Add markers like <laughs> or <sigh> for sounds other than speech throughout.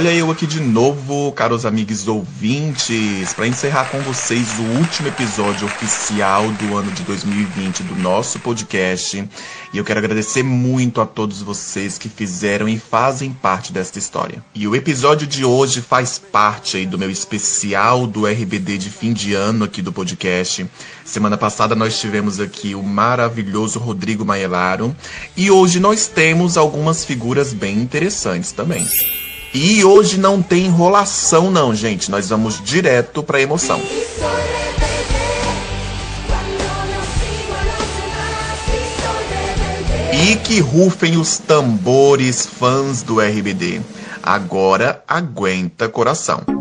Olha eu aqui de novo, caros amigos ouvintes, para encerrar com vocês o último episódio oficial do ano de 2020 do nosso podcast. E eu quero agradecer muito a todos vocês que fizeram e fazem parte desta história. E o episódio de hoje faz parte aí do meu especial do RBD de fim de ano aqui do podcast. Semana passada nós tivemos aqui o maravilhoso Rodrigo Maelaro e hoje nós temos algumas figuras bem interessantes também. E hoje não tem enrolação não, gente. Nós vamos direto pra emoção. E que rufem os tambores fãs do RBD. Agora aguenta coração.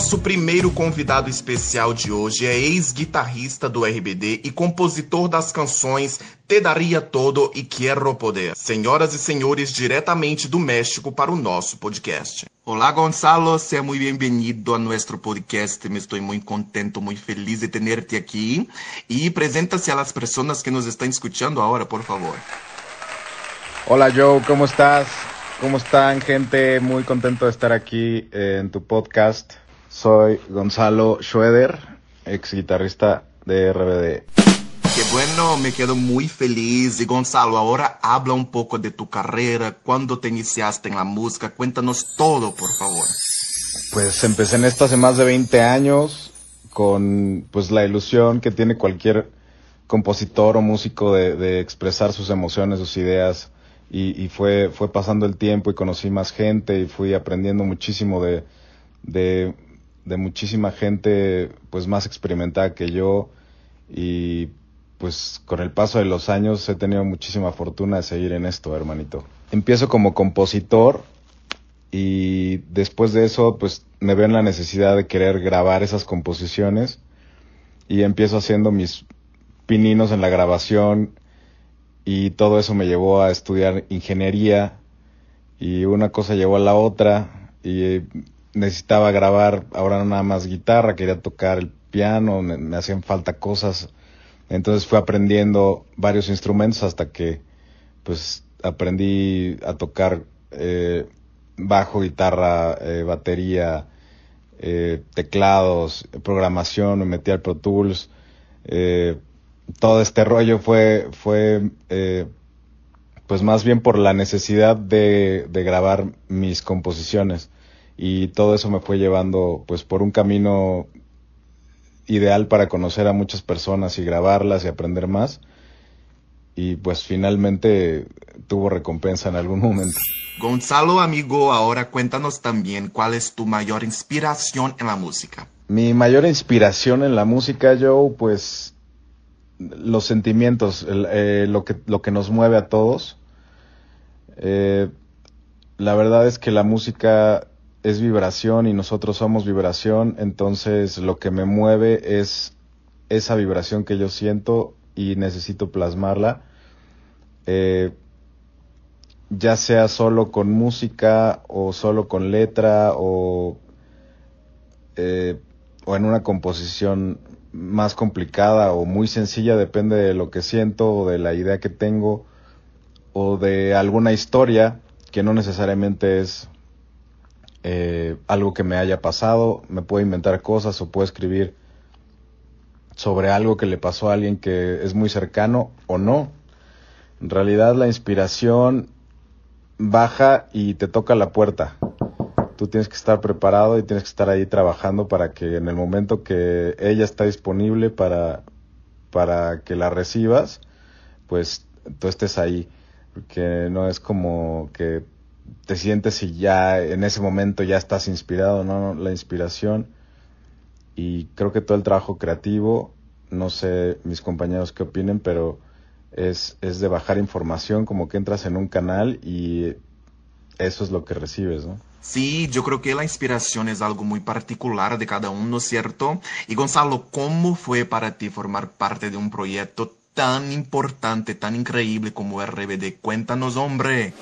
Nosso primeiro convidado especial de hoje é ex-guitarrista do RBD e compositor das canções Te Daria Todo e Quiero Poder. Senhoras e senhores, diretamente do México para o nosso podcast. Olá Gonzalo, seja muito bem-vindo a nosso podcast. Me estou muito contento, muito feliz de tenerte aqui. E apresenta-se às pessoas que nos estão escutando agora, por favor. Hola Joe, ¿cómo estás? ¿Cómo están, gente? Muy contento de estar aquí en tu podcast. Soy Gonzalo Schroeder, ex guitarrista de RBD. Qué bueno, me quedo muy feliz. Y Gonzalo, ahora habla un poco de tu carrera, cuándo te iniciaste en la música, cuéntanos todo, por favor. Pues empecé en esto hace más de 20 años con pues la ilusión que tiene cualquier compositor o músico de, de expresar sus emociones, sus ideas y, y, fue, fue pasando el tiempo y conocí más gente y fui aprendiendo muchísimo de, de, de, muchísima gente pues más experimentada que yo y pues con el paso de los años he tenido muchísima fortuna de seguir en esto, hermanito. Empiezo como compositor y después de eso pues me veo en la necesidad de querer grabar esas composiciones y empiezo haciendo mis pininos en la grabación y todo eso me llevó a estudiar ingeniería y una cosa llevó a la otra y necesitaba grabar ahora no nada más guitarra, quería tocar el piano, me, hacían falta cosas. Entonces fui aprendiendo varios instrumentos hasta que pues aprendí a tocar eh, bajo, guitarra, eh, batería, eh, teclados, programación, me metí al Pro Tools. Eh, todo este rollo fue, fue pues más bien por la necesidad de, de, grabar mis composiciones y todo eso me fue llevando pues por un camino ideal para conocer a muchas personas y grabarlas y aprender más y pues finalmente tuvo recompensa en algún momento. Gonzalo, amigo, ahora cuéntanos también cuál es tu mayor inspiración en la música. Mi mayor inspiración en la música, Joe, pues los sentimientos, el, eh, lo, que, lo que nos mueve a todos. Eh, la verdad es que la música es vibración y nosotros somos vibración, entonces lo que me mueve es esa vibración que yo siento y necesito plasmarla, eh, ya sea solo con música o solo con letra o, o en una composición más complicada o muy sencilla, depende de lo que siento o de la idea que tengo o de alguna historia que no necesariamente es eh, algo que me haya pasado, me puedo inventar cosas o puedo escribir sobre algo que le pasó a alguien que es muy cercano o no. En realidad la inspiración baja y te toca la puerta tú tienes que estar preparado y tienes que estar ahí trabajando para que en el momento que ella está disponible para, para que la recibas, pues tú estés ahí. Porque no es como que te sientes y ya en ese momento ya estás inspirado, ¿no? La inspiración y creo que todo el trabajo creativo no sé mis compañeros qué opinen, pero es, es de bajar información, como que entras en un canal y eso es lo que recibes, ¿no? Sí, yo creo que la inspiración es algo muy particular de cada uno, ¿cierto? Y Gonzalo, ¿cómo fue para ti formar parte de un proyecto tan importante, tan increíble como RBD? Cuéntanos, hombre.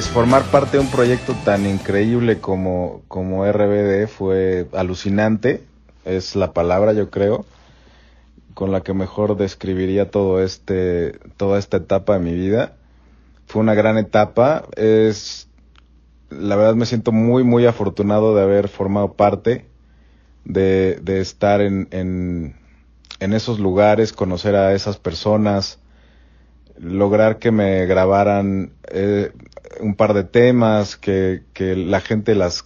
Pues formar parte de un proyecto tan increíble como, como RBD fue alucinante, es la palabra yo creo, con la que mejor describiría todo este, toda esta etapa de mi vida. Fue una gran etapa, es, la verdad me siento muy muy afortunado de haber formado parte, de, de estar en, en, en esos lugares, conocer a esas personas, lograr que me grabaran eh, un par de temas, que, que la gente las,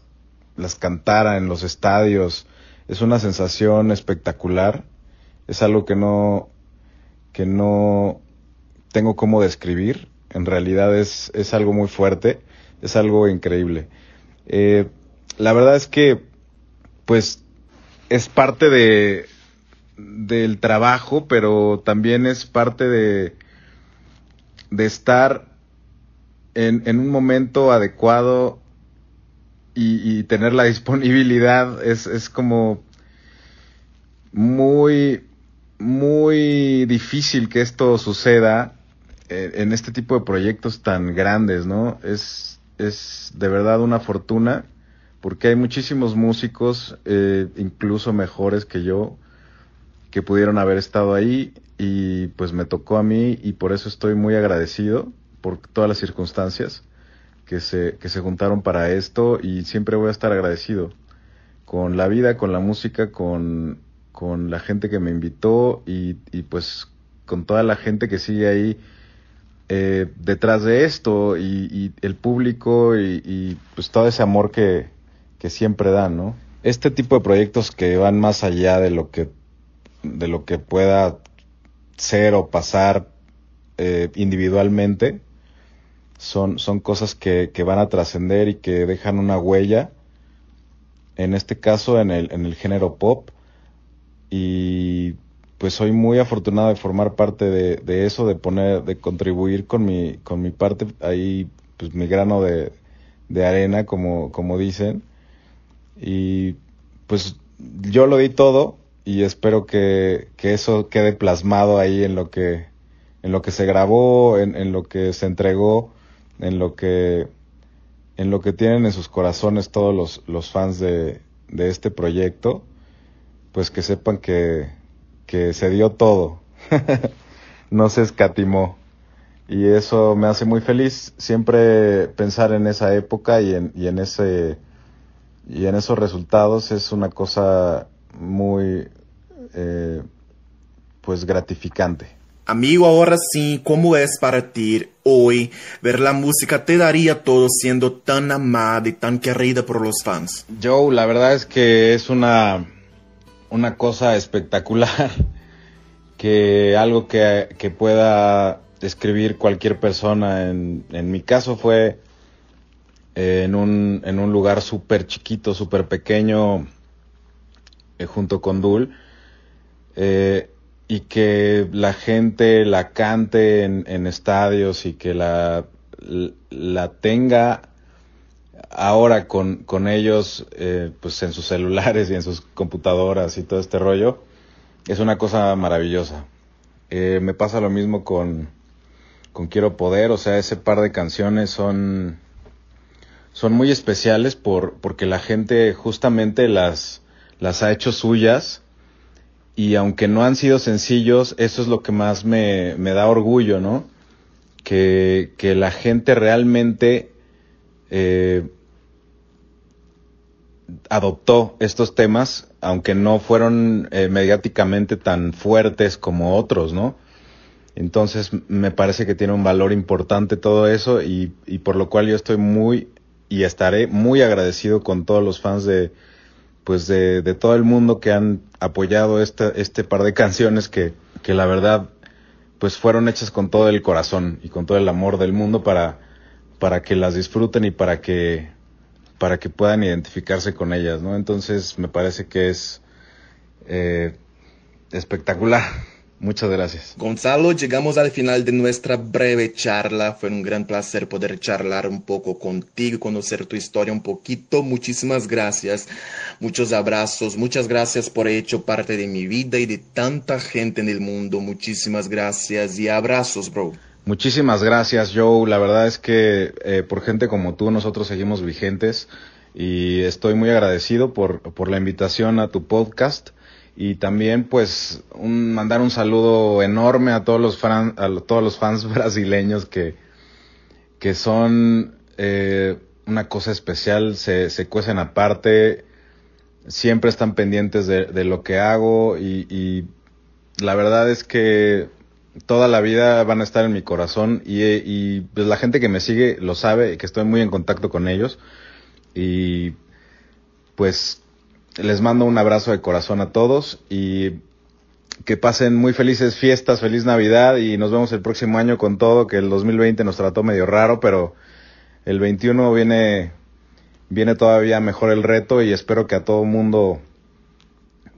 las cantara en los estadios. Es una sensación espectacular. Es algo que no, que no tengo cómo describir. En realidad es, es algo muy fuerte. Es algo increíble. Eh, la verdad es que, pues, es parte de, del trabajo, pero también es parte de, de estar en, en un momento adecuado y, y, tener la <laughs> disponibilidad es, es como muy, muy difícil que esto suceda en, en, este tipo de proyectos tan grandes, ¿no? Es, es de verdad una fortuna porque hay muchísimos músicos, eh, incluso mejores que yo, que pudieron haber estado ahí y pues me tocó a mí y por eso estoy muy agradecido por todas las circunstancias que se, que se juntaron para esto y siempre voy a estar agradecido con la vida, con la música, con, con la gente que me invitó y, y pues con toda la gente que sigue ahí eh, detrás de esto y, y el público y, y, pues todo ese amor que, que siempre dan, ¿no? Este tipo de proyectos que van más allá de lo que de lo que pueda ser o pasar eh, individualmente son, son cosas que, que van a trascender y que dejan una huella, en este caso en el, en el género pop, y pues soy muy afortunado de formar parte de, de eso, de poner, de contribuir con mi, con mi parte ahí, pues mi grano de, de arena, como, como dicen, y pues yo lo di todo y espero que, que eso quede plasmado ahí en lo que, en lo que se grabó, en, en lo que se entregó en lo que en lo que tienen en sus corazones todos los, los fans de, de este proyecto, pues que sepan que, que se dio todo, <laughs> no se escatimó. Y eso me hace muy feliz siempre pensar en esa época y en, y en ese y en esos resultados es una cosa muy eh, pues gratificante. Amigo, ahora sí, ¿cómo es para ti hoy ver la música te daría todo siendo tan amada y tan querida por los fans? Joe, la verdad es que es una, una cosa espectacular <laughs> que algo que, que pueda escribir cualquier persona. En, en mi caso fue eh, en, un, en un lugar súper chiquito, súper pequeño, eh, junto con Dul. Eh, y que la gente la cante en, en estadios y que la, la tenga ahora con, con ellos eh, pues en sus celulares y en sus computadoras y todo este rollo es una cosa maravillosa. Eh, me pasa lo mismo con, con Quiero Poder, o sea, ese par de canciones son, son muy especiales por, porque la gente justamente las, las ha hecho suyas y aunque no han sido sencillos, eso es lo que más me, me da orgullo, ¿no? Que, que la gente realmente eh, adoptó estos temas, aunque no fueron eh, mediáticamente tan fuertes como otros, ¿no? Entonces me parece que tiene un valor importante todo eso y, y por lo cual yo estoy muy y estaré muy agradecido con todos los fans de, pues de, de todo el mundo que han apoyado este, este par de canciones que, que la verdad pues fueron hechas con todo el corazón y con todo el amor del mundo para, para que las disfruten y para que, para que puedan identificarse con ellas, ¿no? Entonces me parece que es eh, espectacular. <laughs> Muchas gracias. Gonzalo, llegamos al final de nuestra breve charla. Fue un gran placer poder charlar un poco contigo, conocer tu historia un poquito. Muchísimas gracias. Muchos abrazos. Muchas gracias por hecho parte de mi vida y de tanta gente en el mundo. Muchísimas gracias y abrazos, bro. Muchísimas gracias, Joe. La verdad es que eh, por gente como tú nosotros seguimos vigentes y estoy muy agradecido por, por la invitación a tu podcast y también pues mandar un saludo enorme a todos los, fran, a todos los fans <laughs> brasileños que, que son eh, una cosa especial, se, se cuecen aparte, siempre están pendientes de, de lo que hago y, la verdad es que toda la vida van a estar en mi corazón y, y pues la gente que me sigue lo sabe, que estoy muy en contacto con ellos y pues les mando un abrazo de corazón a todos y que pasen muy felices fiestas, feliz Navidad y nos vemos el próximo año con todo, que el 2020 nos trató medio raro, pero el 21 viene, viene todavía mejor el reto y espero que a todo mundo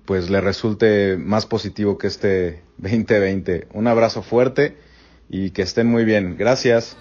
pues le resulte más positivo que este 2020. Un abrazo fuerte y que estén muy bien. Gracias.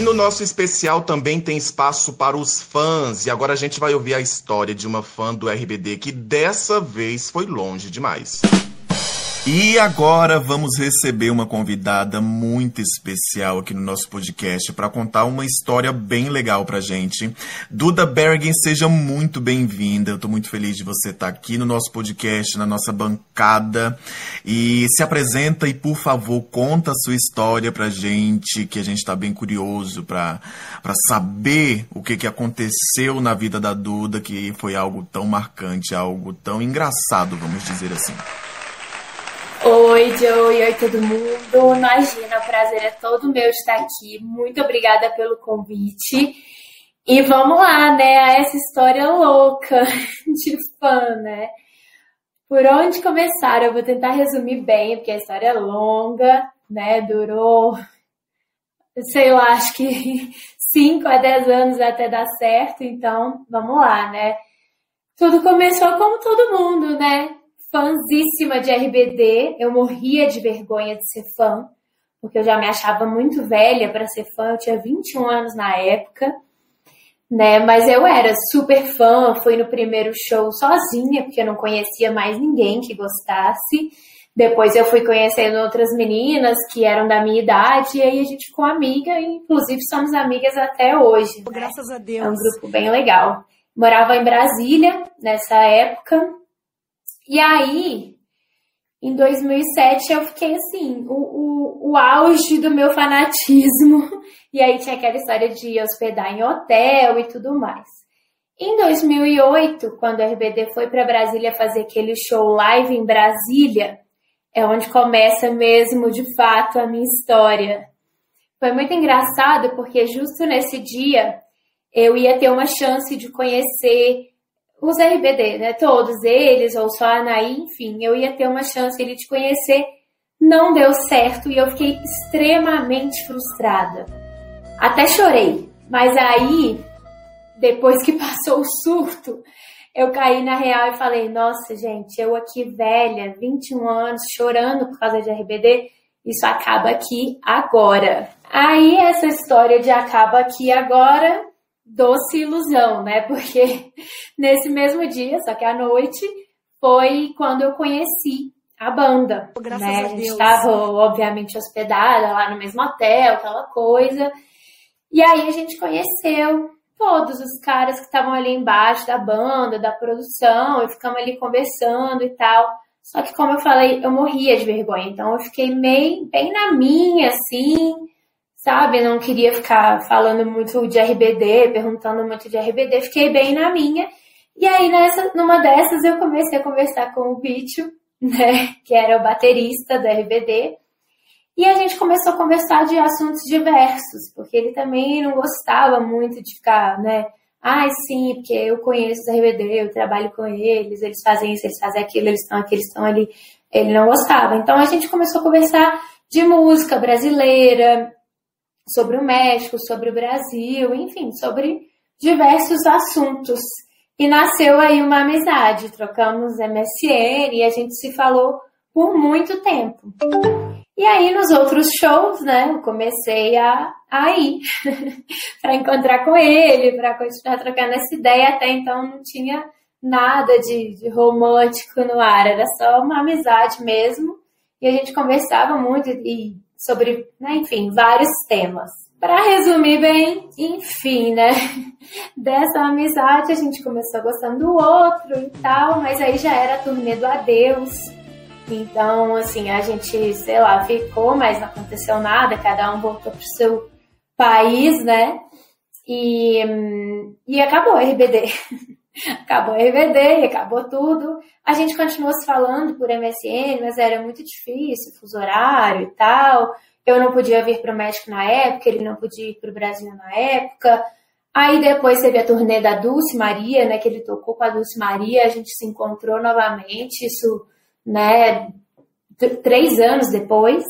E no nosso especial também tem espaço para os fãs. E agora a gente vai ouvir a história de uma fã do RBD que dessa vez foi longe demais. E agora vamos receber uma convidada muito especial aqui no nosso podcast para contar uma história bem legal pra gente. Duda Bergen, seja muito bem-vinda. Eu tô muito feliz de você estar tá aqui no nosso podcast, na nossa bancada. E se apresenta e, por favor, conta a sua história pra gente, que a gente tá bem curioso para saber o que, que aconteceu na vida da Duda, que foi algo tão marcante, algo tão engraçado, vamos dizer assim. Oi, Joey, oi todo mundo. Imagina, o prazer é todo meu estar aqui. Muito obrigada pelo convite. E vamos lá, né, a essa história louca <laughs> de fã, né? Por onde começar? Eu vou tentar resumir bem, porque a história é longa, né? Durou, sei lá, acho que <laughs> 5 a 10 anos até dar certo, então vamos lá, né? Tudo começou como todo mundo, né? Fãzíssima de RBD. Eu morria de vergonha de ser fã, porque eu já me achava muito velha para ser fã. Eu tinha 21 anos na época, né? Mas eu era super fã. Fui no primeiro show sozinha, porque eu não conhecia mais ninguém que gostasse. Depois eu fui conhecendo outras meninas que eram da minha idade, e aí a gente ficou amiga, e inclusive somos amigas até hoje. Né? Graças a Deus. É um grupo bem legal. Morava em Brasília nessa época, e aí, em 2007, eu fiquei assim, o, o, o auge do meu fanatismo. <laughs> E aí tinha aquela história de hospedar em hotel e tudo mais. Em 2008, quando o RBD foi para Brasília fazer aquele show live em Brasília, é onde começa mesmo de fato a minha história. Foi muito engraçado porque justo nesse dia eu ia ter uma chance de conhecer os RBD, né? Todos eles, ou só a Anaí, enfim, eu ia ter uma chance de te conhecer. Não deu certo e eu fiquei extremamente frustrada. Até chorei. Mas aí, depois que <laughs> passou o surto, eu caí na real e falei: Nossa, gente, eu aqui velha, 21 anos, chorando por causa de RBD, isso acaba aqui agora. Aí, essa história de acaba aqui agora doce ilusão, né? <laughs> Porque nesse mesmo dia, só que à noite, foi quando eu conheci a banda. Graças né? a, a gente estava, obviamente, hospedada lá no mesmo hotel, aquela coisa. E aí a gente conheceu todos os caras que estavam ali embaixo da banda, da produção, e ficamos ali conversando e tal. Só que, como eu falei, eu morria de vergonha, então eu fiquei meio, bem na minha, assim, sabe? Não queria ficar falando muito de RBD, perguntando muito de RBD, fiquei bem na minha. E aí, nessa, numa dessas, eu comecei a conversar com o Bicho, né, que era o baterista do RBD. E a gente começou a conversar de assuntos diversos, porque ele também não gostava muito de ficar, né? Ai, ah, sim, porque eu conheço o RBD, eu trabalho com eles, eles fazem isso, eles fazem aquilo, eles estão aqui, eles estão ali. Ele não gostava. Então a gente começou a conversar de música brasileira, sobre o México, sobre o Brasil, enfim, sobre diversos assuntos. E nasceu aí uma amizade, trocamos MSN e a gente se falou por muito tempo. E aí nos outros shows, né, eu comecei a, a ir <laughs> para encontrar com ele, para continuar trocando essa ideia. Até então não tinha nada de, de romântico no ar, era só uma amizade mesmo. E a gente conversava muito e sobre, né, enfim, vários temas. Para resumir bem, enfim, né? <laughs> Dessa amizade a gente começou gostando do outro e tal, mas aí já era a turnê do adeus. Então, assim, a gente, sei lá, ficou, mas não aconteceu nada, cada um voltou pro seu país, né? E, e acabou a RBD. <laughs> acabou a RBD acabou tudo. A gente continuou se falando por MSN, mas era muito difícil, fuso horário e tal. Eu não podia vir para o México na época, ele não podia ir para o Brasil na época. Aí depois teve a turnê da Dulce Maria, né, que ele tocou com a Dulce Maria, a gente se encontrou novamente, isso, né, três anos depois.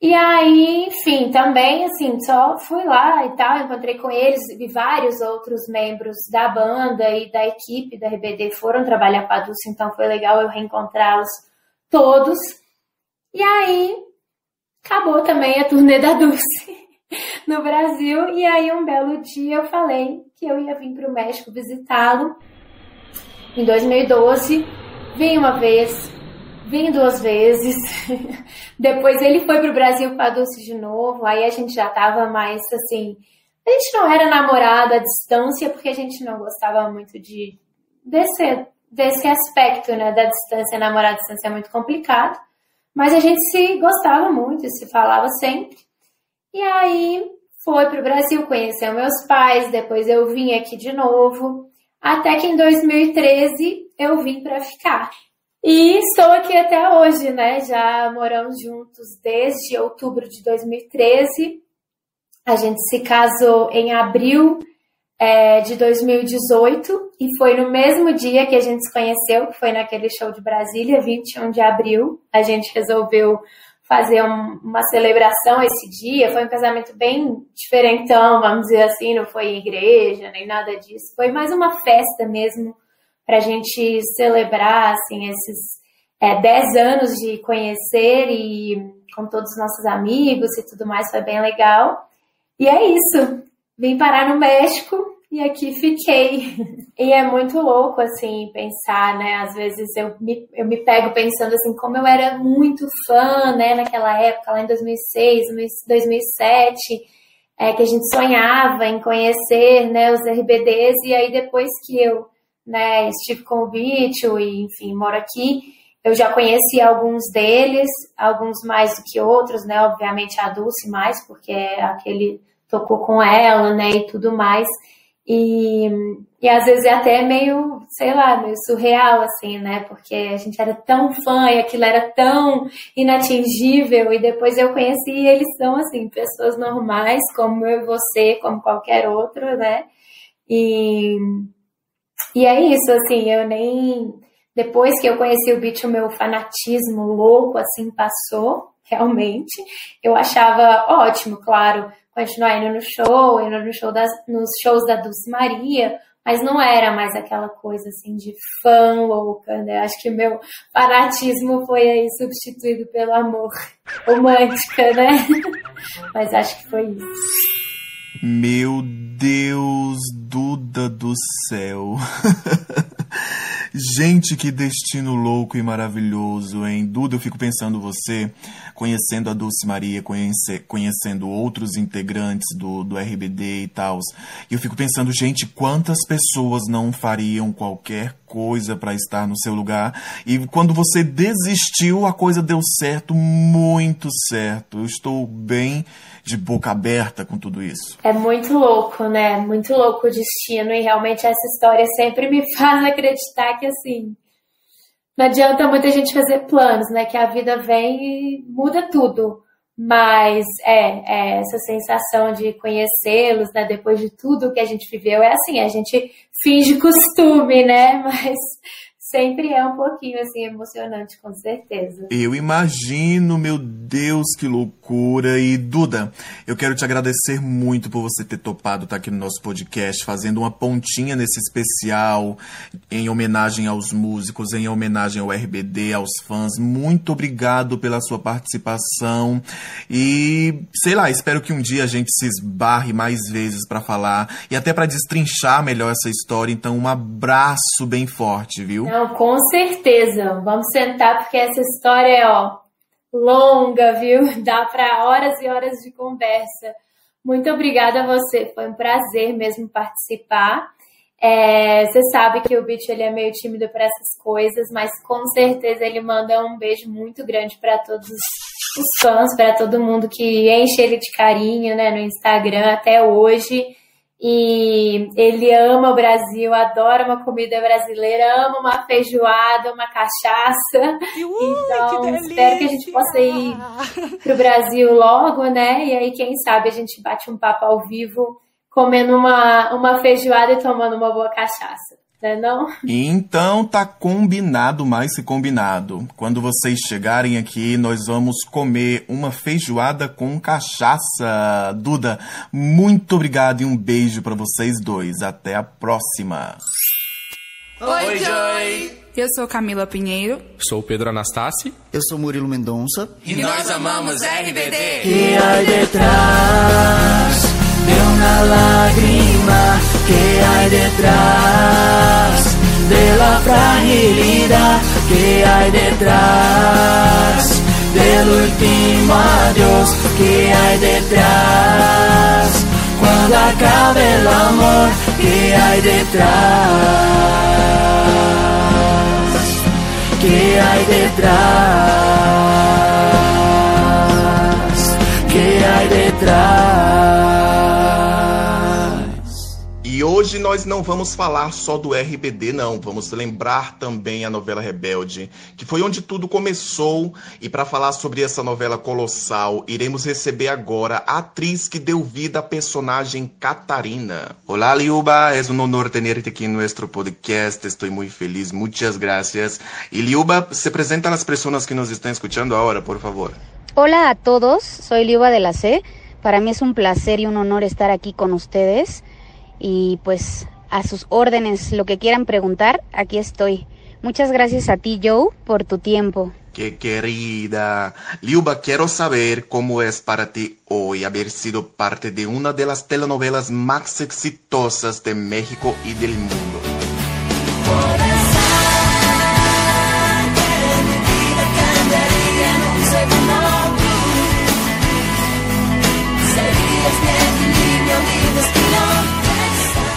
E aí, enfim, também, assim, só fui lá e tal, encontrei com eles e vários outros membros da banda e da equipe da RBD foram trabalhar com a Dulce, então foi legal eu reencontrá-los todos. E aí, acabou também a turnê da Dulce <laughs> no Brasil. E aí, um belo dia, eu falei que eu ia vir para o México visitá-lo em 2012. Vim uma vez, vim duas vezes. <laughs> Depois ele foi para o Brasil com a Dulce de novo. Aí a gente já tava mais assim. A gente não era namorada à distância, porque a gente não gostava muito de desse, desse aspecto, né? Da distância, namorar à distância é muito complicado. Mas a gente se gostava muito, se falava sempre. E aí foi para o Brasil, conheceu meus pais, depois eu vim aqui de novo, até que em 2013 eu vim para ficar. E estou aqui até hoje, né? Já moramos juntos desde outubro de 2013. A gente se casou em abril é, de 2018 e foi no mesmo dia que a gente se conheceu, que foi naquele show de Brasília, 21 de abril. A gente resolveu fazer um, uma celebração esse dia. Foi um casamento bem diferentão, vamos dizer assim, não foi em igreja nem nada disso. Foi mais uma festa mesmo para a gente celebrar assim esses é, 10 anos de conhecer e com todos os nossos amigos e tudo mais, foi bem legal. E é isso vim parar no México e aqui fiquei. <laughs> E é muito louco, assim, pensar, né? Às vezes eu me, eu me pego pensando, assim, como eu era muito fã, né, naquela época, lá em 2006, 2007, é, que a gente sonhava em conhecer, né, os RBDs, e aí depois que eu, né, estive com o Bicho e, enfim, moro aqui, eu já conheci alguns deles, alguns mais do que outros, né, obviamente a Dulce mais, porque é aquele tocou com ela, né, e tudo mais. E, e às vezes é até meio, sei lá, meio surreal, assim, né? Porque a gente era tão fã e aquilo era tão inatingível. E depois eu conheci e eles são, assim, pessoas normais, como eu e você, como qualquer outro, né? E, e é isso, assim, eu nem. Depois que eu conheci o beat, o meu fanatismo louco, assim, passou, <laughs> realmente. Eu achava ótimo, claro continuar indo no show, indo no show das, nos shows da Dulce Maria, mas não era mais aquela coisa assim de fã louca, né? Acho que meu fanatismo foi aí substituído pelo amor <laughs> romântica, né? <laughs> mas acho que foi isso. Meu Deus, Duda do céu. <laughs> Gente, que destino louco e maravilhoso, hein? Duda, eu fico pensando você, conhecendo a Dulce Maria, conhece, conhecendo outros integrantes do, do RBD e tal. E eu fico pensando, gente, quantas pessoas não fariam qualquer coisa para estar no seu lugar. E quando você desistiu, a coisa deu certo, muito certo. Eu estou bem de boca aberta com tudo isso. É muito louco, né? Muito louco o destino. E realmente essa história sempre me <laughs> faz acreditar que, assim, não adianta muita gente fazer planos, né? Que a vida vem e muda tudo. Mas é, é essa sensação de conhecê-los, né? Depois de tudo que a gente viveu, é assim, a gente finge costume, né? <laughs> Mas sempre é um pouquinho assim emocionante, com certeza. Eu imagino, meu Deus, que loucura. E Duda, eu quero te agradecer muito por você ter topado estar aqui no nosso podcast, fazendo uma pontinha nesse especial em homenagem aos músicos, em homenagem ao RBD, aos fãs. Muito obrigado pela sua participação. E sei lá, espero que um dia a gente se esbarre mais vezes para falar e até para destrinchar melhor essa história. Então, um abraço bem forte, viu? Não, com certeza. Vamos sentar porque essa história é, ó, longa, viu? <laughs> Dá para horas e horas de conversa. Muito obrigada a você. Foi um prazer mesmo participar. É, você sabe que o Bicho ele é meio tímido para essas coisas, mas com certeza ele manda um beijo muito grande para todos os fãs, para todo mundo que enche ele de carinho, né, no Instagram até hoje. E ele ama o Brasil, adora uma comida brasileira, ama uma feijoada, uma cachaça. Ui, então, que espero que a gente possa ir pro Brasil logo, né? E aí, quem sabe, a gente bate um papo ao vivo, comendo uma, uma feijoada e tomando uma boa cachaça né não? Então tá combinado mais que combinado. Quando vocês chegarem aqui, nós vamos comer uma feijoada com cachaça. Duda, muito obrigado e um beijo para vocês dois. Até a próxima. Oi, Joy! Eu sou Camila Pinheiro. Sou Pedro Anastácio. Eu sou Murilo Mendonça. E nós amamos RBD. Que hay detrás de una lágrima? Que hay detrás de la fragilidad? Que hay detrás del último adiós? Que hay detrás cuando acabe el amor? Que hay detrás? que hay detrás, que hay detrás. Hoje nós não vamos falar só do RBD, não. Vamos lembrar também a novela Rebelde, que foi onde tudo começou. E para falar sobre essa novela colossal, iremos receber agora a atriz que deu vida à personagem Catarina. Olá, Liuba, é um honor tenerte aqui no nosso podcast. Estou muito feliz, muitas gracias. E Liuba, se apresenta às pessoas que nos estão escutando agora, por favor. Hola a todos, soy Liuba de la C. Para mí es un placer y un honor estar aquí con ustedes. Y pues a sus órdenes, lo que quieran preguntar, aquí estoy. Muchas gracias a ti, Joe, por tu tiempo. Qué querida. Liuba, quiero saber cómo es para ti hoy haber sido parte de una de las telenovelas más exitosas de México y del mundo.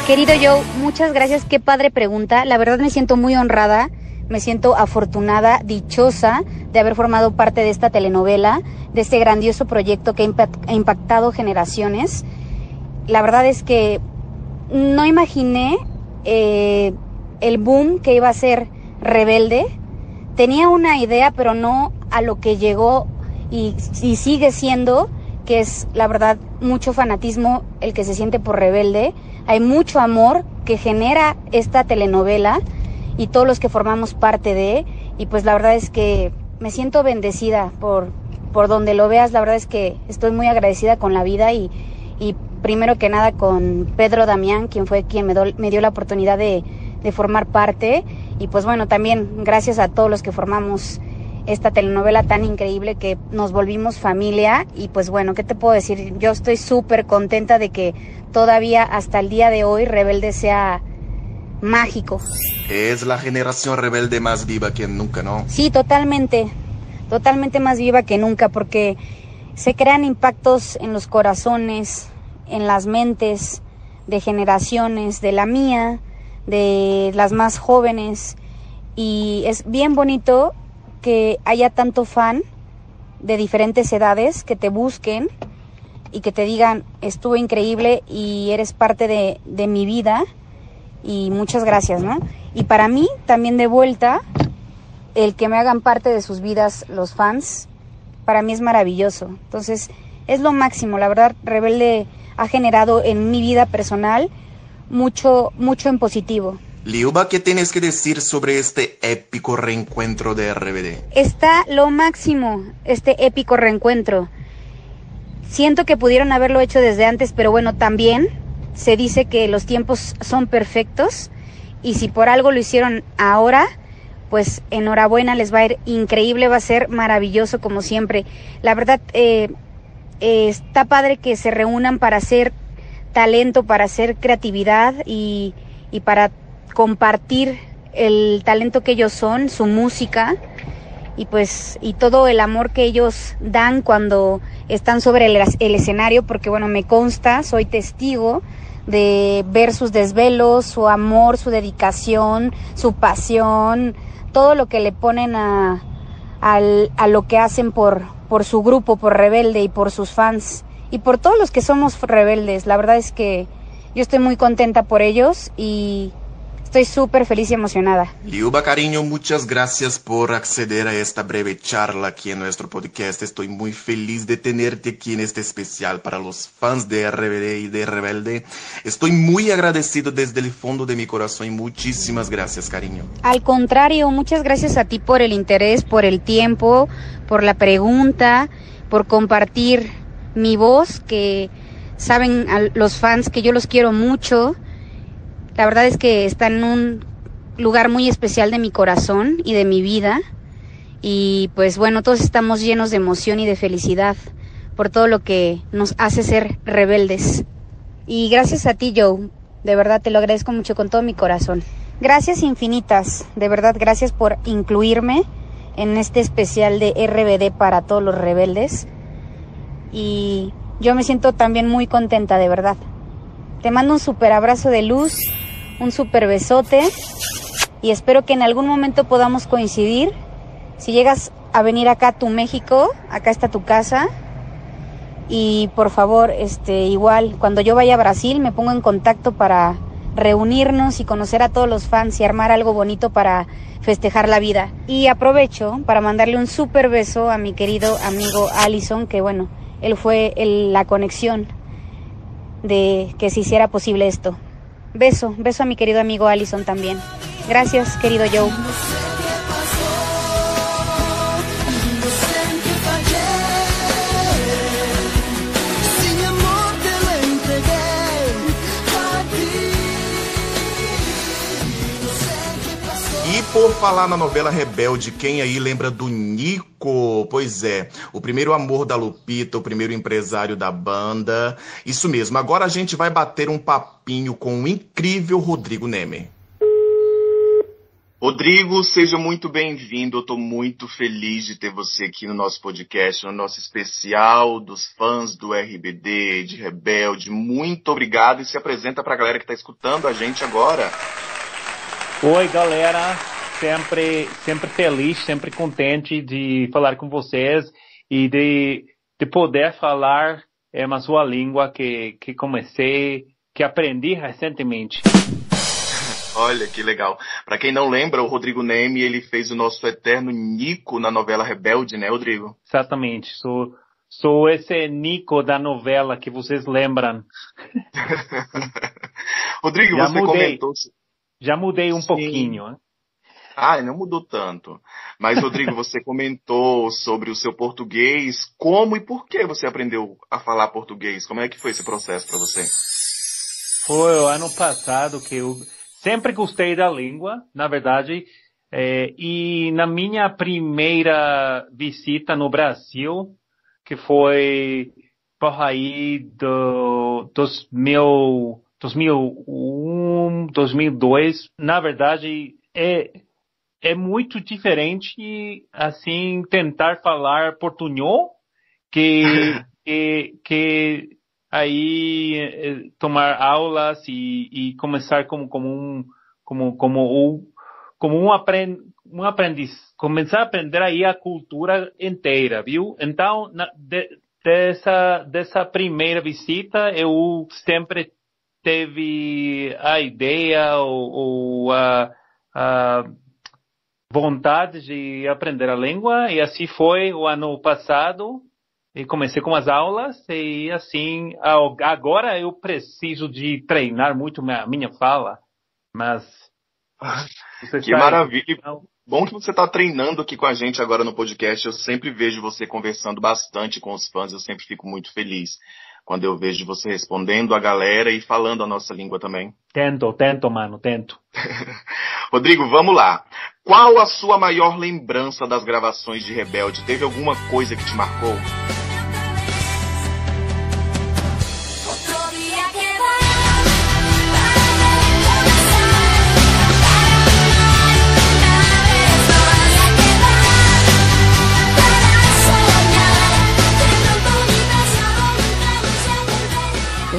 Querido Joe, muchas gracias. Qué padre pregunta. La verdad me siento muy honrada, me siento afortunada, dichosa de haber formado parte de esta telenovela, de este grandioso proyecto que ha impactado generaciones. La verdad es que no imaginé eh, el boom que iba a ser Rebelde. Tenía una idea, pero no a lo que llegó y, y sigue siendo, que es la verdad mucho fanatismo el que se siente por Rebelde hay mucho amor que genera esta telenovela y todos los que formamos parte de, y pues la verdad es que me siento bendecida por, por donde lo veas, la verdad es que estoy muy agradecida con la vida y, y primero que nada con Pedro Damián, quien fue quien me, me dio la oportunidad de, de formar parte, y pues bueno, también gracias a todos los que formamos esta telenovela tan increíble que nos volvimos familia y pues bueno, ¿qué te puedo decir? Yo estoy súper contenta de que todavía hasta el día de hoy Rebelde sea mágico. Es la generación rebelde más viva que nunca, ¿no? Sí, totalmente, totalmente más viva que nunca porque se crean impactos en los corazones, en las mentes de generaciones, de la mía, de las más jóvenes y es bien bonito que haya tanto fan de diferentes edades que te busquen y que te digan, estuvo increíble y eres parte de, de mi vida y muchas gracias, ¿no? Y para mí también de vuelta, el que me hagan parte de sus vidas los fans, para mí es maravilloso. Entonces, es lo máximo. La verdad, Rebelde ha generado en mi vida personal mucho, mucho en positivo. Liuba, ¿qué tienes que decir sobre este épico reencuentro de RBD? Está lo máximo, este épico reencuentro. Siento que pudieron haberlo hecho desde antes, pero bueno, también se dice que los tiempos son perfectos y si por algo lo hicieron ahora, pues enhorabuena, les va a ir increíble, va a ser maravilloso como siempre. La verdad, eh, eh, está padre que se reúnan para hacer talento, para hacer creatividad y, y para compartir el talento que ellos son, su música y pues y todo el amor que ellos dan cuando están sobre el, escenario porque bueno me consta soy testigo de ver sus desvelos su amor su dedicación su pasión todo lo que le ponen a, a, a lo que hacen por por su grupo por rebelde y por sus fans y por todos los que somos rebeldes. La verdad es que yo estoy muy contenta por ellos y Estoy súper feliz y emocionada. Liuba Cariño, muchas gracias por acceder a esta breve charla aquí en nuestro podcast. Estoy muy feliz de tenerte aquí en este especial para los fans de RBD y de Rebelde. Estoy muy agradecido desde el fondo de mi corazón y muchísimas gracias, cariño. Al contrario, muchas gracias a ti por el interés, por el tiempo, por la pregunta, por compartir mi voz, que saben los fans que yo los quiero mucho la verdad es que está en un lugar muy especial de mi corazón y de mi vida. Y pues bueno, todos estamos llenos de emoción y de felicidad por todo lo que nos hace ser rebeldes. Y gracias a ti, Joe. De verdad te lo agradezco mucho con todo mi corazón. Gracias infinitas. De verdad, gracias por incluirme en este especial de RBD para todos los rebeldes. Y yo me siento también muy contenta, de verdad. Te mando un super abrazo de luz un super besote y espero que en algún momento podamos coincidir. Si llegas a venir acá a tu México, acá está tu casa. Y por favor, este igual cuando yo vaya a Brasil me pongo en contacto para reunirnos y conocer a todos los fans y armar algo bonito para festejar la vida. Y aprovecho para mandarle un super beso a mi querido amigo Allison, que bueno, él fue el, la conexión de que se hiciera posible esto. Beso, beso a mi querido amigo Allison también. Gracias, querido Joe. Por falar na novela Rebelde, quem aí lembra do Nico? Pois é, o primeiro amor da Lupita, o primeiro empresário da banda. Isso mesmo, agora a gente vai bater um papinho com o incrível Rodrigo Neme. Rodrigo, seja muito bem-vindo. Eu estou muito feliz de ter você aqui no nosso podcast, no nosso especial dos fãs do RBD, de Rebelde. Muito obrigado e se apresenta para a galera que está escutando a gente agora. Oi, galera. Sempre, sempre feliz, sempre contente de falar com vocês e de, de poder falar é, uma sua língua que, que comecei, que aprendi recentemente. Olha que legal. Para quem não lembra, o Rodrigo Neme, ele fez o nosso eterno Nico na novela Rebelde, né, Rodrigo? Exatamente. Sou, sou esse Nico da novela que vocês lembram. <laughs> Rodrigo, Já você mudei. comentou. Já mudei um Sim. pouquinho. Né? Ah, não mudou tanto. Mas, Rodrigo, você <laughs> comentou sobre o seu português. Como e por que você aprendeu a falar português? Como é que foi esse processo para você? Foi o ano passado que eu sempre gostei da língua, na verdade. É, e na minha primeira visita no Brasil, que foi por aí do 2000, 2001, 2002, na verdade é é muito diferente assim tentar falar portunhol que <laughs> que, que aí eh, tomar aulas e, e começar como como um como como como um aprend, um aprendiz começar a aprender aí a cultura inteira viu? Então na, de, dessa dessa primeira visita eu sempre teve a ideia ou, ou a, a vontade de aprender a língua e assim foi o ano passado e comecei com as aulas e assim agora eu preciso de treinar muito a minha fala mas <laughs> que maravilha bom que você está treinando aqui com a gente agora no podcast eu sempre vejo você conversando bastante com os fãs eu sempre fico muito feliz quando eu vejo você respondendo a galera e falando a nossa língua também. Tento, tento, mano, tento. <laughs> Rodrigo, vamos lá. Qual a sua maior lembrança das gravações de Rebelde? Teve alguma coisa que te marcou?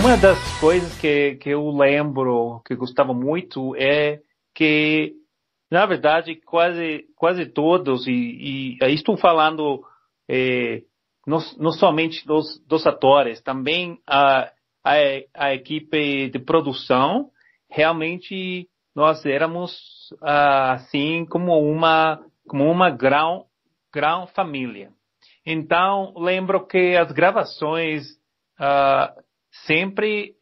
Uma das coisas que, que eu lembro que gostava muito é que, na verdade, quase, quase todos, e, e aí estou falando é, não, não somente dos, dos atores, também a, a, a equipe de produção, realmente nós éramos assim como uma como uma grão, grão família. Então lembro que as gravações uh, sempre,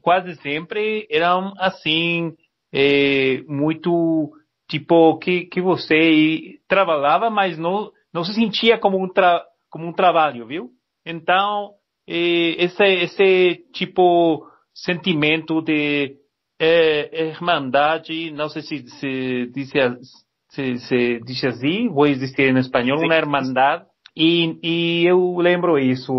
quase sempre, eram assim, é, muito, tipo, que, que você trabalhava, mas não, não se sentia como um, tra, como um trabalho, viu? Então, é, esse, esse tipo, sentimento de é, irmandade, não sei se se diz, se, se diz assim, vou existir em espanhol, uma irmandade, e, e eu lembro isso,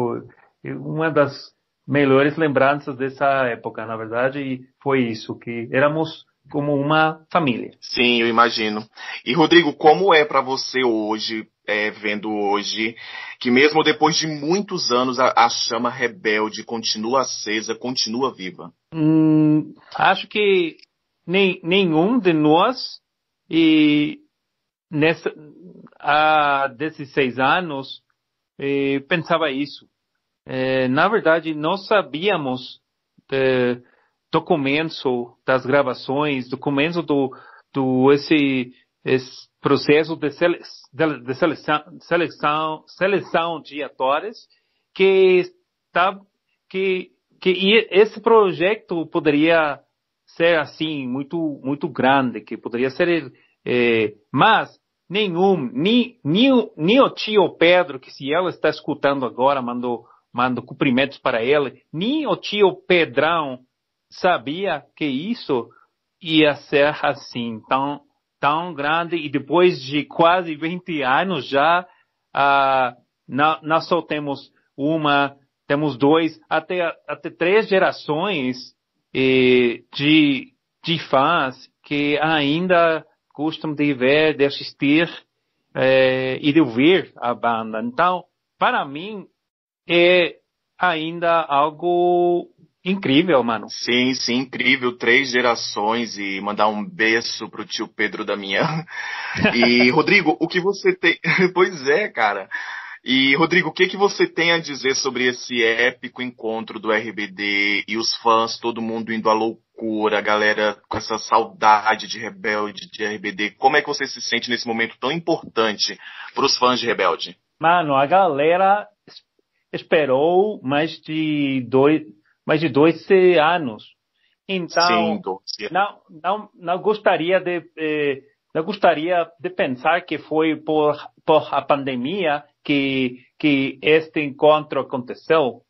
uma das melhores lembranças dessa época, na verdade, foi isso, que éramos como uma família. Sim, eu imagino. E Rodrigo, como é para você hoje, é, vendo hoje, que mesmo depois de muitos anos a, a chama rebelde continua acesa, continua viva? Hum, acho que nem, nenhum de nós e nessa há 16 anos eh, pensava isso. É, na verdade, nós sabíamos é, do começo das gravações, do começo do, do esse, esse processo de, sele, de, de seleção, seleção, seleção de atores, que, tá, que, que esse projeto poderia ser assim muito muito grande, que poderia ser, é, mas nenhum, nem, nem, nem o tio Pedro, que se ela está escutando agora, mandou mando cumprimentos para ele. Nem o tio Pedrão sabia que isso ia ser assim, tão, tão grande. E depois de quase 20 anos já, uh, nós só temos uma, temos dois, até, até três gerações eh, de, de fãs que ainda gostam de ver, de assistir eh, e de ouvir a banda. Então, para mim, é ainda algo incrível, mano. Sim, sim, incrível. Três gerações e mandar um beijo pro tio Pedro Damião. <laughs> E, Rodrigo, o que você tem. <laughs> pois é, cara. E, Rodrigo, o que, que você tem a dizer sobre esse épico encontro do RBD e os fãs, todo mundo indo à loucura, a galera com essa saudade de Rebelde, de RBD? Como é que você se sente nesse momento tão importante para os fãs de Rebelde? Mano, a galera esperou mais de dois, mais de dois anos. Então, Sim, não, não, não gostaria de, eh, não gostaria de pensar que foi por, por a pandemia que, que este encontro aconteceu.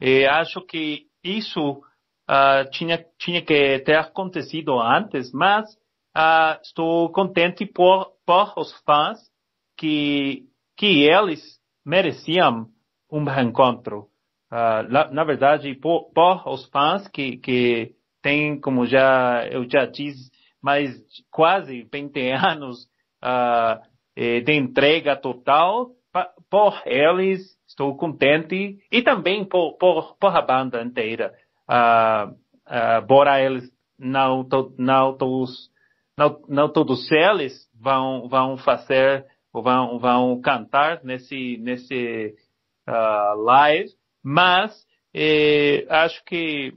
E acho que isso uh, tinha, tinha que ter acontecido antes, mas uh, estou contente por, por os fãs que, que eles mereciam um reencontro. Uh, na, na, verdade, por, por, os fãs que, que têm, como já eu já disse, mais quase 20 anos uh, de entrega total, por eles estou contente e também por, por, por a banda inteira. Uh, uh, embora eles não, to, não, todos, não, não todos eles vão, vão fazer vão, vão cantar nesse, nesse uh, live, mas eh, acho que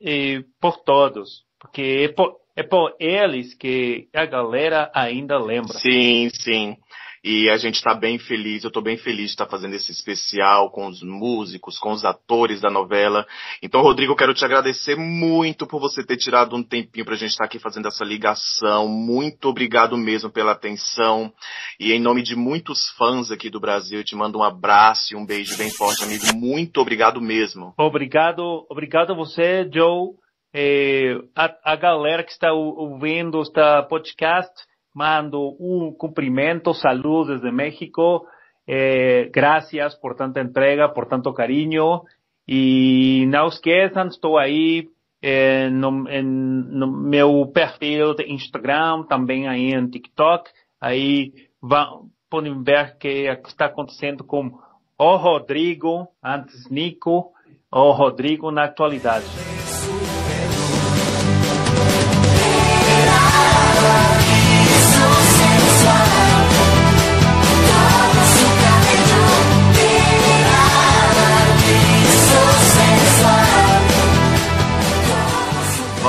eh, por todos, porque por, é por eles que a galera ainda lembra. Sim, sim. E a gente está bem feliz, eu estou bem feliz de estar fazendo esse especial com os músicos, com os atores da novela. Então, Rodrigo, eu quero te agradecer muito por você ter tirado um tempinho para a gente estar aqui fazendo essa ligação. Muito obrigado mesmo pela atenção. E em nome de muitos fãs aqui do Brasil, eu te mando um abraço e um beijo bem forte, amigo. Muito obrigado mesmo. Obrigado, obrigado a você, Joe. Eh, a, a galera que está ouvindo este podcast mando un cumplimiento, salud desde México. Eh, gracias por tanta entrega, por tanto cariño. Y no esqueçam, estou aí eh, no, no meu perfil de Instagram, também aí em TikTok. Aí vão, podem ver que está acontecendo com o Rodrigo, antes Nico, o Rodrigo na atualidade.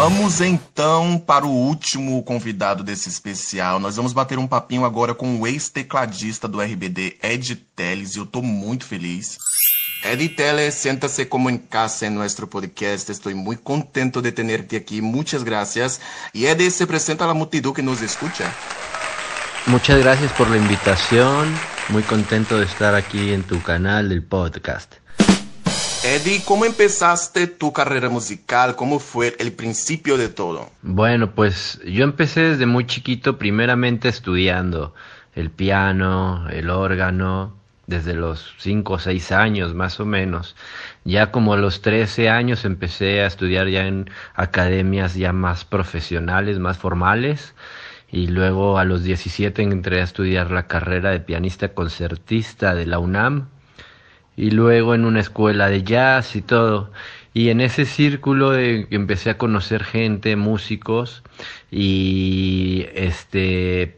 Vamos então para o último convidado desse especial. Nós vamos bater um papinho agora com o ex-tecladista do RBD, Ed Teles, e eu estou muito feliz. Ed Teles, senta-se como em casa em nosso podcast. Estou muito contento de tenerte aqui. Muitas gracias. E Ed, se apresenta a multidão que nos escucha. Muchas gracias por la invitación. Muy contento de estar aquí en tu canal del podcast. Eddie, ¿cómo empezaste tu carrera musical? ¿Cómo fue el principio de todo? Bueno, pues yo empecé desde muy chiquito, primeramente estudiando el piano, el órgano, desde los 5 o 6 años más o menos. Ya como a los 13 años empecé a estudiar ya en academias ya más profesionales, más formales. Y luego a los 17 entré a estudiar la carrera de pianista concertista de la UNAM y luego en una escuela de jazz y todo. Y en ese círculo de, empecé a conocer gente, músicos, y este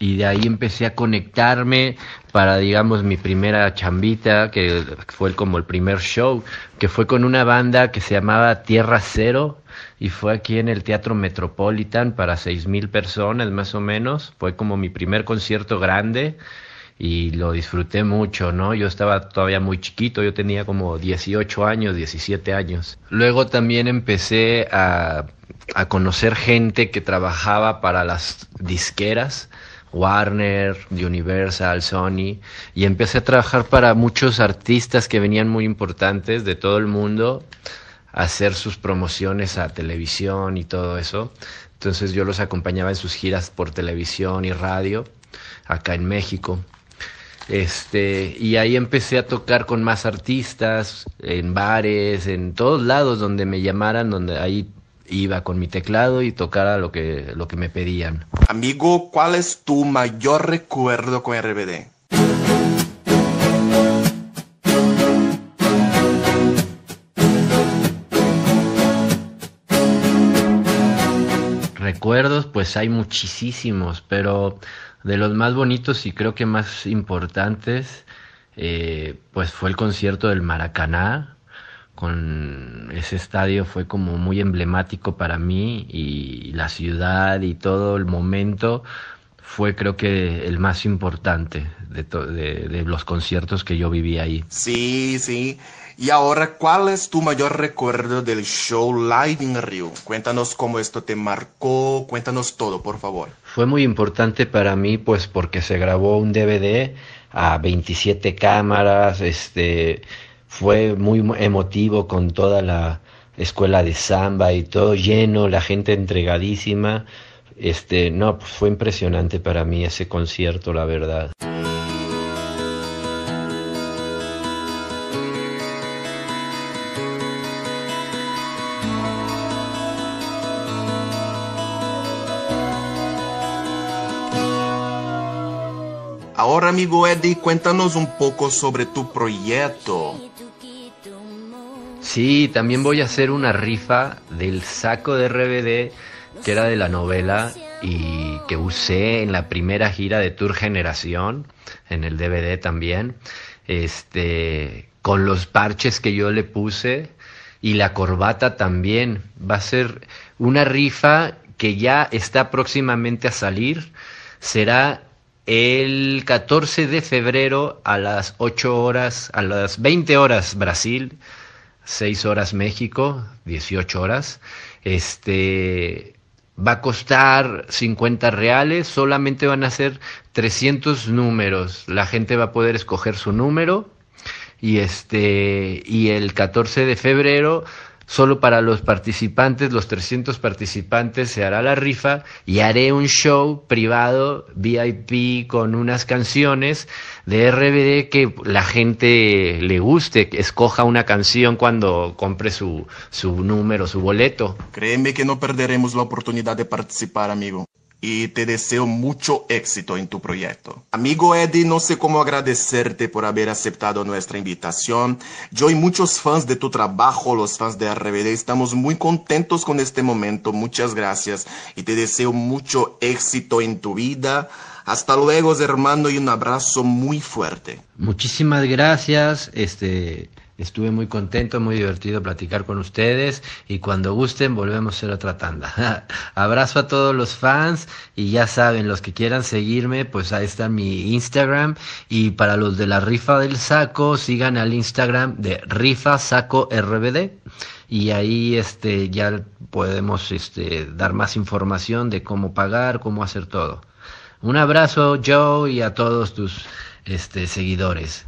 y de ahí empecé a conectarme para digamos mi primera chambita que fue como el primer show que fue con una banda que se llamaba Tierra Cero y fue aquí en el Teatro Metropolitan para seis mil personas más o menos fue como mi primer concierto grande y lo disfruté mucho, ¿no? Yo estaba todavía muy chiquito, yo tenía como 18 años, 17 años. Luego también empecé a, a conocer gente que trabajaba para las disqueras, Warner, Universal, Sony, y empecé a trabajar para muchos artistas que venían muy importantes de todo el mundo a hacer sus promociones a televisión y todo eso. Entonces yo los acompañaba en sus giras por televisión y radio acá en México. Este, y ahí empecé a tocar con más artistas, en bares, en todos lados donde me llamaran, donde ahí iba con mi teclado y tocara lo que, lo que me pedían. Amigo, ¿cuál es tu mayor recuerdo con RBD? Recuerdos, pues hay muchísimos, pero de los más bonitos y creo que más importantes, eh, pues fue el concierto del Maracaná. Con ese estadio fue como muy emblemático para mí y la ciudad y todo el momento fue creo que el más importante de, de, los conciertos que yo viví ahí. Sí, sí. Y ahora, ¿cuál es tu mayor recuerdo del show Live in Rio? Cuéntanos cómo esto te marcó, cuéntanos todo, por favor. Fue muy importante para mí, pues porque se grabó un DVD a 27 cámaras, este, fue muy emotivo con toda la escuela de samba y todo lleno, la gente entregadísima. Este, no, pues fue impresionante para mí ese concierto, la verdad. Amigo Eddie, cuéntanos un poco sobre tu proyecto. Sí, también voy a hacer una rifa del saco de RBD que era de la novela y que usé en la primera gira de Tour Generación, en el DVD también, este, con los parches que yo le puse y la corbata también. Va a ser una rifa que ya está próximamente a salir será el 14 de febrero a las 8 horas, a las 20 horas Brasil, 6 horas México, 18 horas. Este va a costar 50 reales, solamente van a ser 300 números. La gente va a poder escoger su número y este y el 14 de febrero solo para los participantes, los 300 participantes se hará la rifa y haré un show privado VIP con unas canciones de RBD que la gente le guste, que escoja una canción cuando compre su, su número, su boleto. Créeme que no perderemos la oportunidad de participar, amigo. Y te deseo mucho éxito en tu proyecto. Amigo Eddie, no sé cómo agradecerte por haber aceptado nuestra invitación. Yo y muchos fans de tu trabajo, los fans de RBD, estamos muy contentos con este momento. Muchas gracias y te deseo mucho éxito en tu vida. Hasta luego, hermano, y un abrazo muy fuerte. Muchísimas gracias. Este, Estuve muy contento, muy divertido platicar con ustedes y cuando gusten volvemos a hacer otra tanda. <laughs> Abrazo a todos los fans y ya saben, los que quieran seguirme, pues ahí está mi Instagram y para los de la rifa del saco, sigan al Instagram de rifa saco RBD y ahí este ya podemos este dar más información de cómo pagar, cómo hacer todo. Un abrazo Joe y a todos tus este seguidores.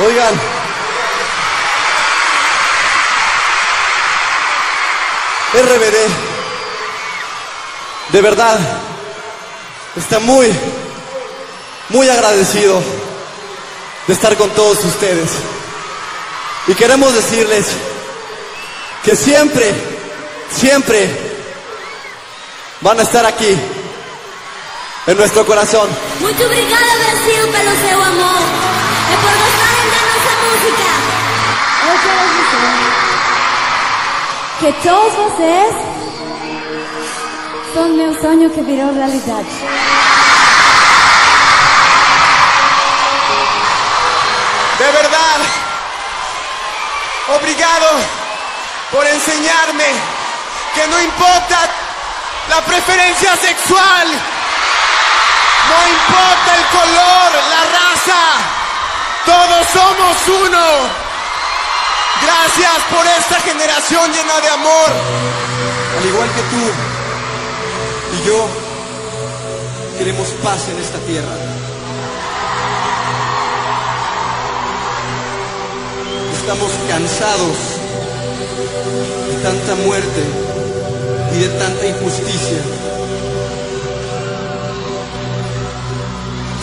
Oigan. RBD, de verdad, está muy, muy agradecido de estar con todos ustedes. Y queremos decirles que siempre, siempre van a estar aquí, en nuestro corazón. Muito obrigada, Brasil, pelo seu amor que todos vocês são meu sonho que virou realidade. De verdad, obrigado por enseñarme que no importa la preferencia sexual, no importa el color, la raza, todos somos uno. Gracias por esta generación llena de amor, al igual que tú y yo queremos paz en esta tierra. Estamos cansados de tanta muerte y de tanta injusticia.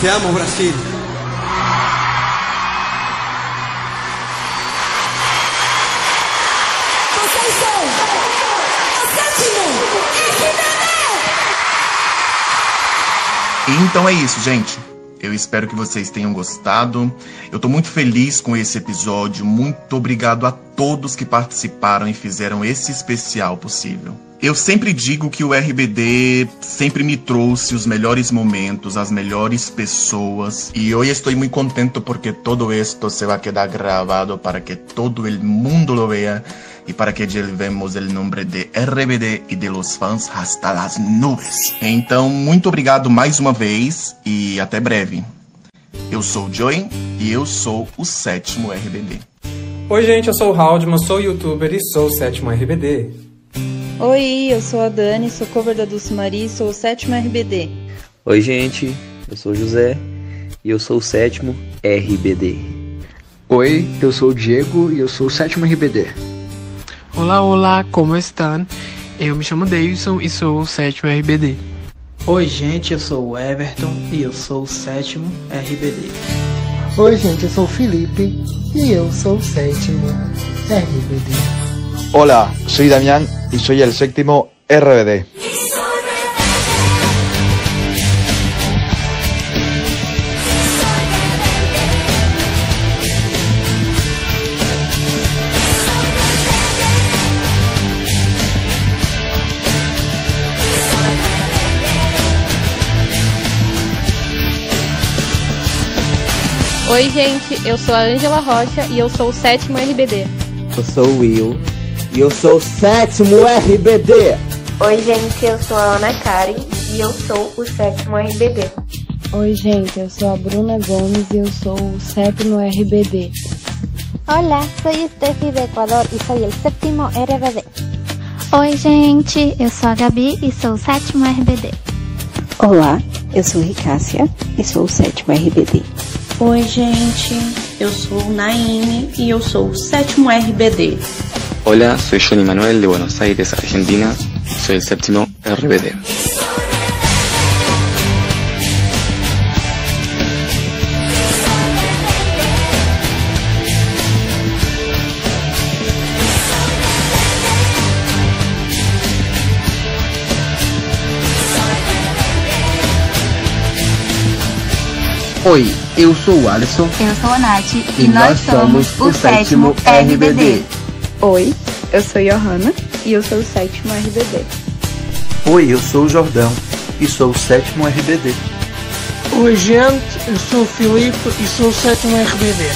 Te amo, Brasil. Então é isso, gente. Eu espero que vocês tenham gostado. Eu tô muito feliz com esse episódio. Muito obrigado a todos que participaram e fizeram esse especial possível. Eu sempre digo que o RBD sempre me trouxe os melhores momentos, as melhores pessoas. E hoje estou muito contente porque todo esto se vai quedar gravado para que todo el mundo lo vea y para que llevemos el nombre de RBD e de los fãs hasta las nubes. Então, muito obrigado mais uma vez e até breve. Eu sou o Joey e eu sou o sétimo RBD. Oi, gente, eu sou o Haldman, sou youtuber e sou o sétimo RBD. Oi, eu sou a Dani, sou cover da Dulce Maria e sou o sétimo RBD. Oi, gente, eu sou o José e eu sou o sétimo RBD. Oi, eu sou o Diego e eu sou o sétimo RBD. Olá, olá, como estão? Eu me chamo Davidson e sou o sétimo RBD. Oi, gente, eu sou o Everton e eu sou o sétimo RBD. Oi, gente, eu sou o Felipe y eu sou o sétimo RBD. Hola, soy Damián y soy el séptimo RBD. Oi, gente, eu sou a Angela Rocha e eu sou o sétimo RBD. Eu sou o Will e eu sou o sétimo RBD. Oi, gente, eu sou a Ana Karen e eu sou o sétimo RBD. Oi, gente, eu sou a Bruna Gomes e eu sou o sétimo RBD. Hola, soy Steffi de Ecuador y soy el séptimo RBD. Oi, gente, eu sou a Gabi e sou o sétimo RBD. Olá, eu sou Ricássia e sou o sétimo RBD. Oi, gente, eu sou Naime e eu sou o sétimo RBD. Hola, soy Johnny Manuel de Buenos Aires, Argentina. Soy el séptimo RBD. Oi, eu sou o Alisson. Eu sou a Nath e, e nós, somos o sétimo RBD. Oi, eu sou Johanna e eu sou o sétimo RBD. Oi, eu sou o Jordão e sou o sétimo RBD. Oi, gente, eu sou o Filipe e sou o sétimo RBD.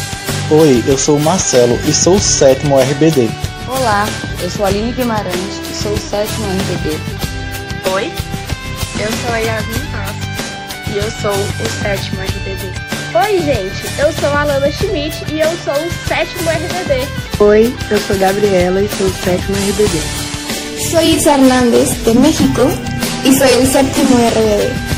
Oi, eu sou o Marcelo e sou o sétimo RBD. Olá, eu sou a Aline Guimarães e sou o sétimo RBD. Oi, eu sou a Yasmin e eu sou o sétimo RBD. Oi, gente, eu sou a Lana Schmidt e eu sou o sétimo RBD. Oi, eu sou Gabriela e sou o sétimo RBD. Soy Isa Hernández de México y soy el séptimo RBD.